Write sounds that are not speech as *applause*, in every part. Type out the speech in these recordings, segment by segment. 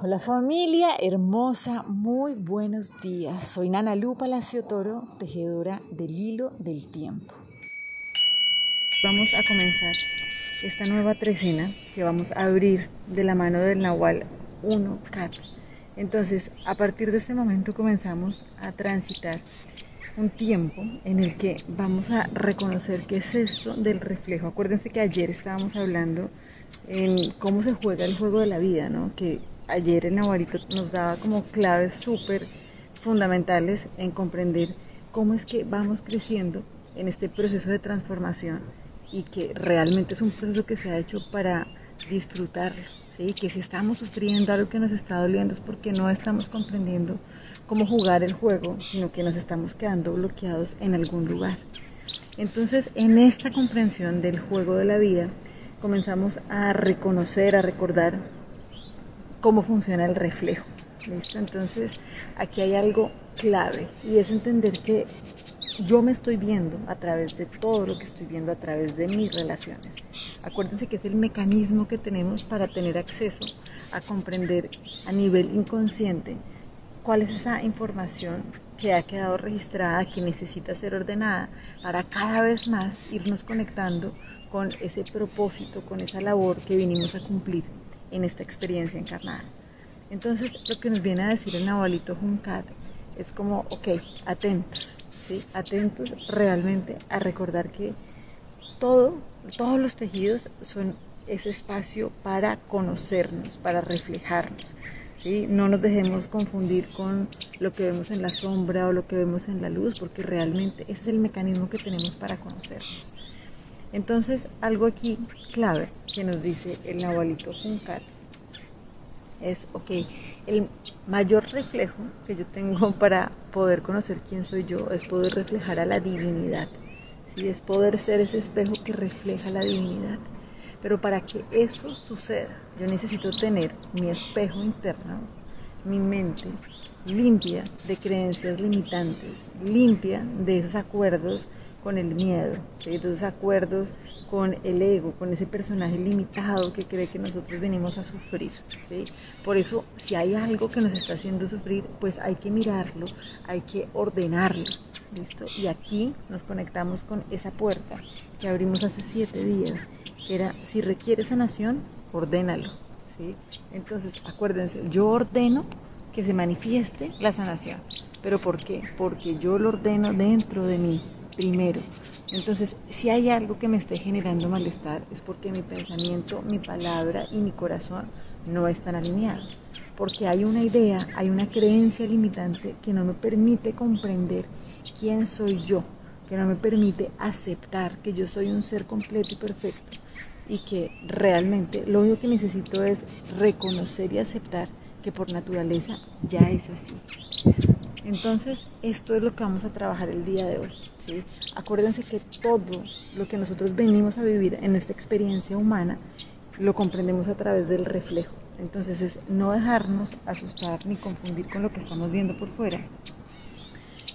Hola familia hermosa, muy buenos días. Soy Nana Lu Palacio Toro, tejedora del hilo del tiempo. Vamos a comenzar esta nueva trecena que vamos a abrir de la mano del Nahual 1 Cat. Entonces, a partir de este momento comenzamos a transitar un tiempo en el que vamos a reconocer qué es esto del reflejo. Acuérdense que ayer estábamos hablando en cómo se juega el juego de la vida, ¿no? Que ayer el Navarito nos daba como claves súper fundamentales en comprender cómo es que vamos creciendo en este proceso de transformación y que realmente es un proceso que se ha hecho para disfrutarlo, ¿sí? que si estamos sufriendo algo que nos está doliendo es porque no estamos comprendiendo cómo jugar el juego, sino que nos estamos quedando bloqueados en algún lugar. Entonces, en esta comprensión del juego de la vida, comenzamos a reconocer, a recordar cómo funciona el reflejo. ¿Listo? Entonces, aquí hay algo clave y es entender que yo me estoy viendo a través de todo lo que estoy viendo a través de mis relaciones. Acuérdense que es el mecanismo que tenemos para tener acceso a comprender a nivel inconsciente cuál es esa información que ha quedado registrada, que necesita ser ordenada, para cada vez más irnos conectando con ese propósito, con esa labor que vinimos a cumplir en esta experiencia encarnada. Entonces, lo que nos viene a decir el Nahualito Juncat es como, ok, atentos, ¿sí? atentos realmente a recordar que todo, todos los tejidos son ese espacio para conocernos, para reflejarnos. ¿sí? No nos dejemos confundir con lo que vemos en la sombra o lo que vemos en la luz, porque realmente es el mecanismo que tenemos para conocernos. Entonces, algo aquí clave que nos dice el Nahualito Juncat es, ok, el mayor reflejo que yo tengo *laughs* para poder conocer quién soy yo es poder reflejar a la divinidad, ¿sí? es poder ser ese espejo que refleja la divinidad. Pero para que eso suceda, yo necesito tener mi espejo interno, mi mente limpia de creencias limitantes, limpia de esos acuerdos con el miedo, de esos acuerdos con el ego, con ese personaje limitado que cree que nosotros venimos a sufrir. ¿sí? Por eso, si hay algo que nos está haciendo sufrir, pues hay que mirarlo, hay que ordenarlo. ¿listo? Y aquí nos conectamos con esa puerta que abrimos hace siete días, que era, si requiere sanación, ordénalo. ¿sí? Entonces, acuérdense, yo ordeno que se manifieste la sanación. ¿Pero por qué? Porque yo lo ordeno dentro de mí primero. Entonces, si hay algo que me esté generando malestar, es porque mi pensamiento, mi palabra y mi corazón no están alineados. Porque hay una idea, hay una creencia limitante que no me permite comprender quién soy yo, que no me permite aceptar que yo soy un ser completo y perfecto y que realmente lo único que necesito es reconocer y aceptar que por naturaleza ya es así. Entonces, esto es lo que vamos a trabajar el día de hoy. Acuérdense que todo lo que nosotros venimos a vivir en esta experiencia humana lo comprendemos a través del reflejo. Entonces es no dejarnos asustar ni confundir con lo que estamos viendo por fuera,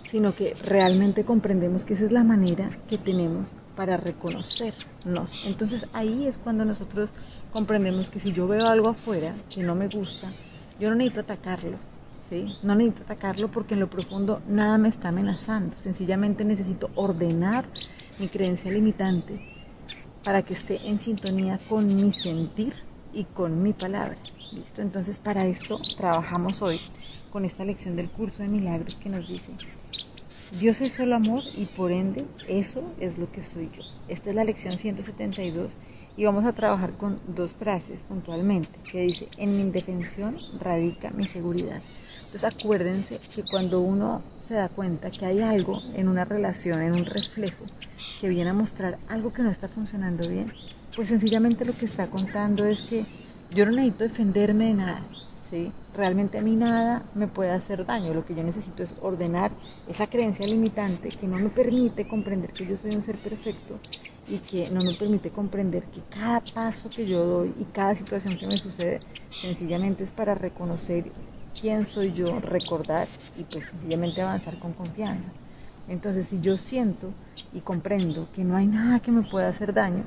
sino que realmente comprendemos que esa es la manera que tenemos para reconocernos. Entonces ahí es cuando nosotros comprendemos que si yo veo algo afuera que no me gusta, yo no necesito atacarlo, no necesito atacarlo porque en lo profundo nada me está amenazando. Sencillamente necesito ordenar mi creencia limitante para que esté en sintonía con mi sentir y con mi palabra. ¿Listo? Entonces para esto trabajamos hoy con esta lección del curso de milagros que nos dice, Dios es solo amor y por ende eso es lo que soy yo. Esta es la lección 172 y vamos a trabajar con dos frases puntualmente que dice, en mi indefensión radica mi seguridad. Entonces acuérdense que cuando uno se da cuenta que hay algo en una relación, en un reflejo, que viene a mostrar algo que no está funcionando bien, pues sencillamente lo que está contando es que yo no necesito defenderme de nada, ¿sí? Realmente a mí nada me puede hacer daño, lo que yo necesito es ordenar esa creencia limitante que no me permite comprender que yo soy un ser perfecto y que no me permite comprender que cada paso que yo doy y cada situación que me sucede sencillamente es para reconocer quién soy yo, recordar y pues sencillamente avanzar con confianza. Entonces, si yo siento y comprendo que no hay nada que me pueda hacer daño,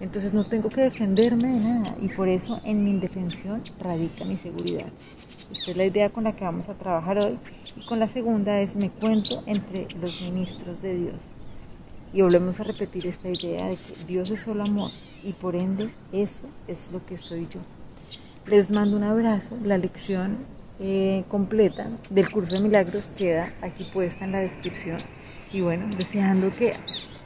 Entonces no tengo que defenderme de nada y por eso en mi indefensión radica mi seguridad. Esta es la idea con la que vamos a trabajar hoy. Y con la segunda es me cuento entre los ministros de Dios. Y volvemos a repetir esta idea de que Dios es solo amor y por ende eso es lo que soy yo. Les mando un abrazo. La lección eh, completa del curso de milagros queda aquí puesta en la descripción. Y bueno, deseando que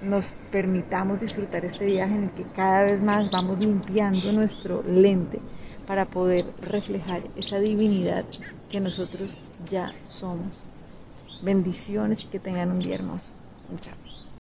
nos permitamos disfrutar este viaje en el que cada vez más vamos limpiando nuestro lente para poder reflejar esa divinidad que nosotros ya somos. Bendiciones y que tengan un día hermoso. Chao.